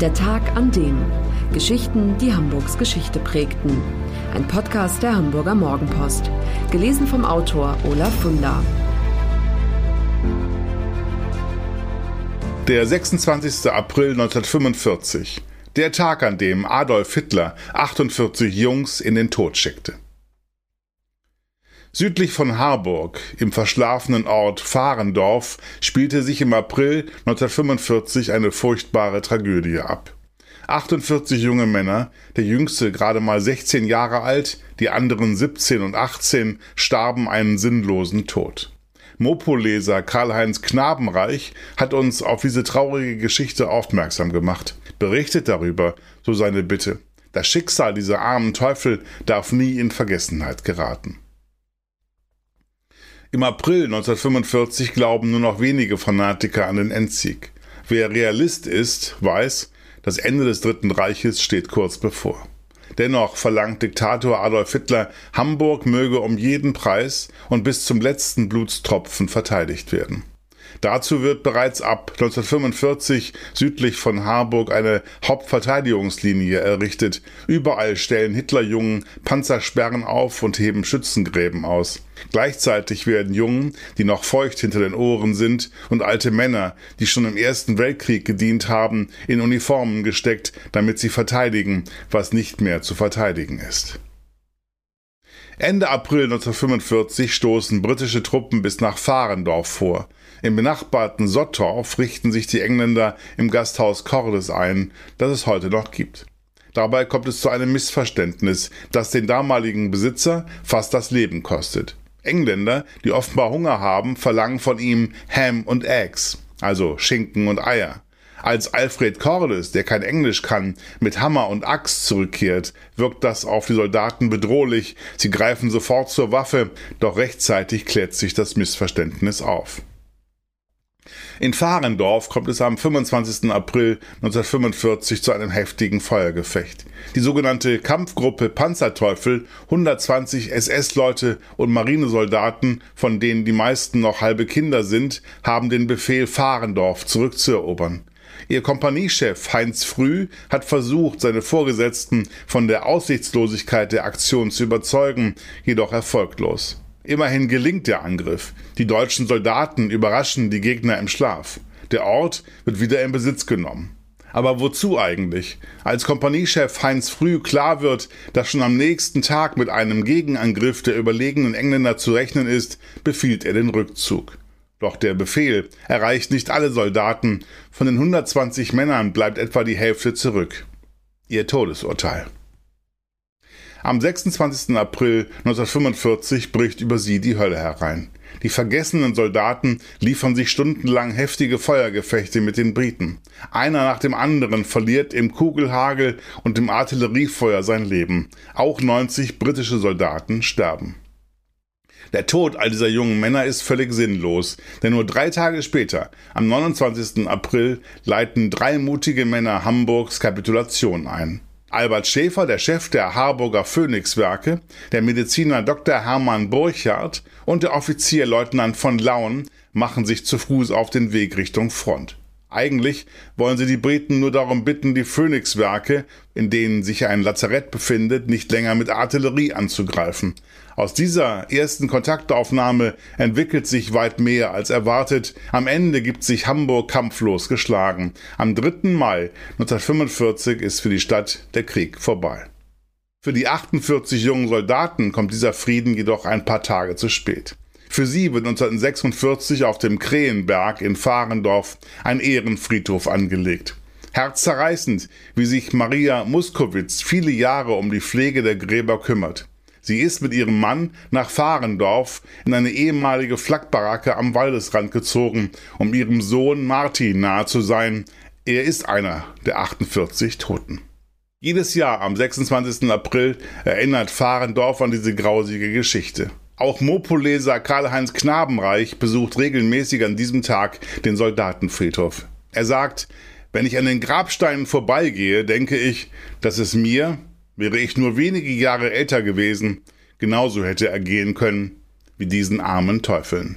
Der Tag an dem. Geschichten, die Hamburgs Geschichte prägten. Ein Podcast der Hamburger Morgenpost. Gelesen vom Autor Olaf Funder. Der 26. April 1945. Der Tag, an dem Adolf Hitler 48 Jungs in den Tod schickte. Südlich von Harburg, im verschlafenen Ort Fahrendorf, spielte sich im April 1945 eine furchtbare Tragödie ab. 48 junge Männer, der jüngste gerade mal 16 Jahre alt, die anderen 17 und 18, starben einen sinnlosen Tod. Mopo-Leser Karl-Heinz Knabenreich hat uns auf diese traurige Geschichte aufmerksam gemacht. Berichtet darüber, so seine Bitte. Das Schicksal dieser armen Teufel darf nie in Vergessenheit geraten. Im April 1945 glauben nur noch wenige Fanatiker an den Endsieg. Wer Realist ist, weiß, das Ende des Dritten Reiches steht kurz bevor. Dennoch verlangt Diktator Adolf Hitler, Hamburg möge um jeden Preis und bis zum letzten Blutstropfen verteidigt werden. Dazu wird bereits ab 1945 südlich von Harburg eine Hauptverteidigungslinie errichtet. Überall stellen Hitlerjungen Panzersperren auf und heben Schützengräben aus. Gleichzeitig werden Jungen, die noch feucht hinter den Ohren sind, und alte Männer, die schon im Ersten Weltkrieg gedient haben, in Uniformen gesteckt, damit sie verteidigen, was nicht mehr zu verteidigen ist. Ende April 1945 stoßen britische Truppen bis nach Fahrendorf vor. Im benachbarten Sottorf richten sich die Engländer im Gasthaus Cordes ein, das es heute noch gibt. Dabei kommt es zu einem Missverständnis, das den damaligen Besitzer fast das Leben kostet. Engländer, die offenbar Hunger haben, verlangen von ihm Ham und Eggs, also Schinken und Eier. Als Alfred Cordes, der kein Englisch kann, mit Hammer und Axt zurückkehrt, wirkt das auf die Soldaten bedrohlich. Sie greifen sofort zur Waffe, doch rechtzeitig klärt sich das Missverständnis auf. In Fahrendorf kommt es am 25. April 1945 zu einem heftigen Feuergefecht. Die sogenannte Kampfgruppe Panzerteufel, 120 SS-Leute und Marinesoldaten, von denen die meisten noch halbe Kinder sind, haben den Befehl, Fahrendorf zurückzuerobern. Ihr Kompaniechef Heinz Früh hat versucht, seine Vorgesetzten von der Aussichtslosigkeit der Aktion zu überzeugen, jedoch erfolglos. Immerhin gelingt der Angriff. Die deutschen Soldaten überraschen die Gegner im Schlaf. Der Ort wird wieder in Besitz genommen. Aber wozu eigentlich? Als Kompaniechef Heinz Früh klar wird, dass schon am nächsten Tag mit einem Gegenangriff der überlegenen Engländer zu rechnen ist, befiehlt er den Rückzug. Doch der Befehl erreicht nicht alle Soldaten. Von den 120 Männern bleibt etwa die Hälfte zurück. Ihr Todesurteil. Am 26. April 1945 bricht über sie die Hölle herein. Die vergessenen Soldaten liefern sich stundenlang heftige Feuergefechte mit den Briten. Einer nach dem anderen verliert im Kugelhagel und im Artilleriefeuer sein Leben. Auch 90 britische Soldaten sterben. Der Tod all dieser jungen Männer ist völlig sinnlos, denn nur drei Tage später, am 29. April, leiten drei mutige Männer Hamburgs Kapitulation ein. Albert Schäfer, der Chef der Harburger Phoenix-Werke, der Mediziner Dr. Hermann Burchardt und der Offizier Leutnant von Lauen machen sich zu Fuß auf den Weg Richtung Front. Eigentlich wollen sie die Briten nur darum bitten, die Phoenix-Werke, in denen sich ein Lazarett befindet, nicht länger mit Artillerie anzugreifen. Aus dieser ersten Kontaktaufnahme entwickelt sich weit mehr als erwartet. Am Ende gibt sich Hamburg kampflos geschlagen. Am 3. Mai 1945 ist für die Stadt der Krieg vorbei. Für die 48 jungen Soldaten kommt dieser Frieden jedoch ein paar Tage zu spät. Für sie wird 1946 auf dem Krähenberg in Fahrendorf ein Ehrenfriedhof angelegt. Herzzerreißend, wie sich Maria Muskowitz viele Jahre um die Pflege der Gräber kümmert. Sie ist mit ihrem Mann nach Fahrendorf in eine ehemalige Flakbaracke am Waldesrand gezogen, um ihrem Sohn Martin nahe zu sein. Er ist einer der 48 Toten. Jedes Jahr am 26. April erinnert Fahrendorf an diese grausige Geschichte. Auch Mopoleser Karl-Heinz Knabenreich besucht regelmäßig an diesem Tag den Soldatenfriedhof. Er sagt, wenn ich an den Grabsteinen vorbeigehe, denke ich, dass es mir, wäre ich nur wenige Jahre älter gewesen, genauso hätte ergehen können wie diesen armen Teufeln.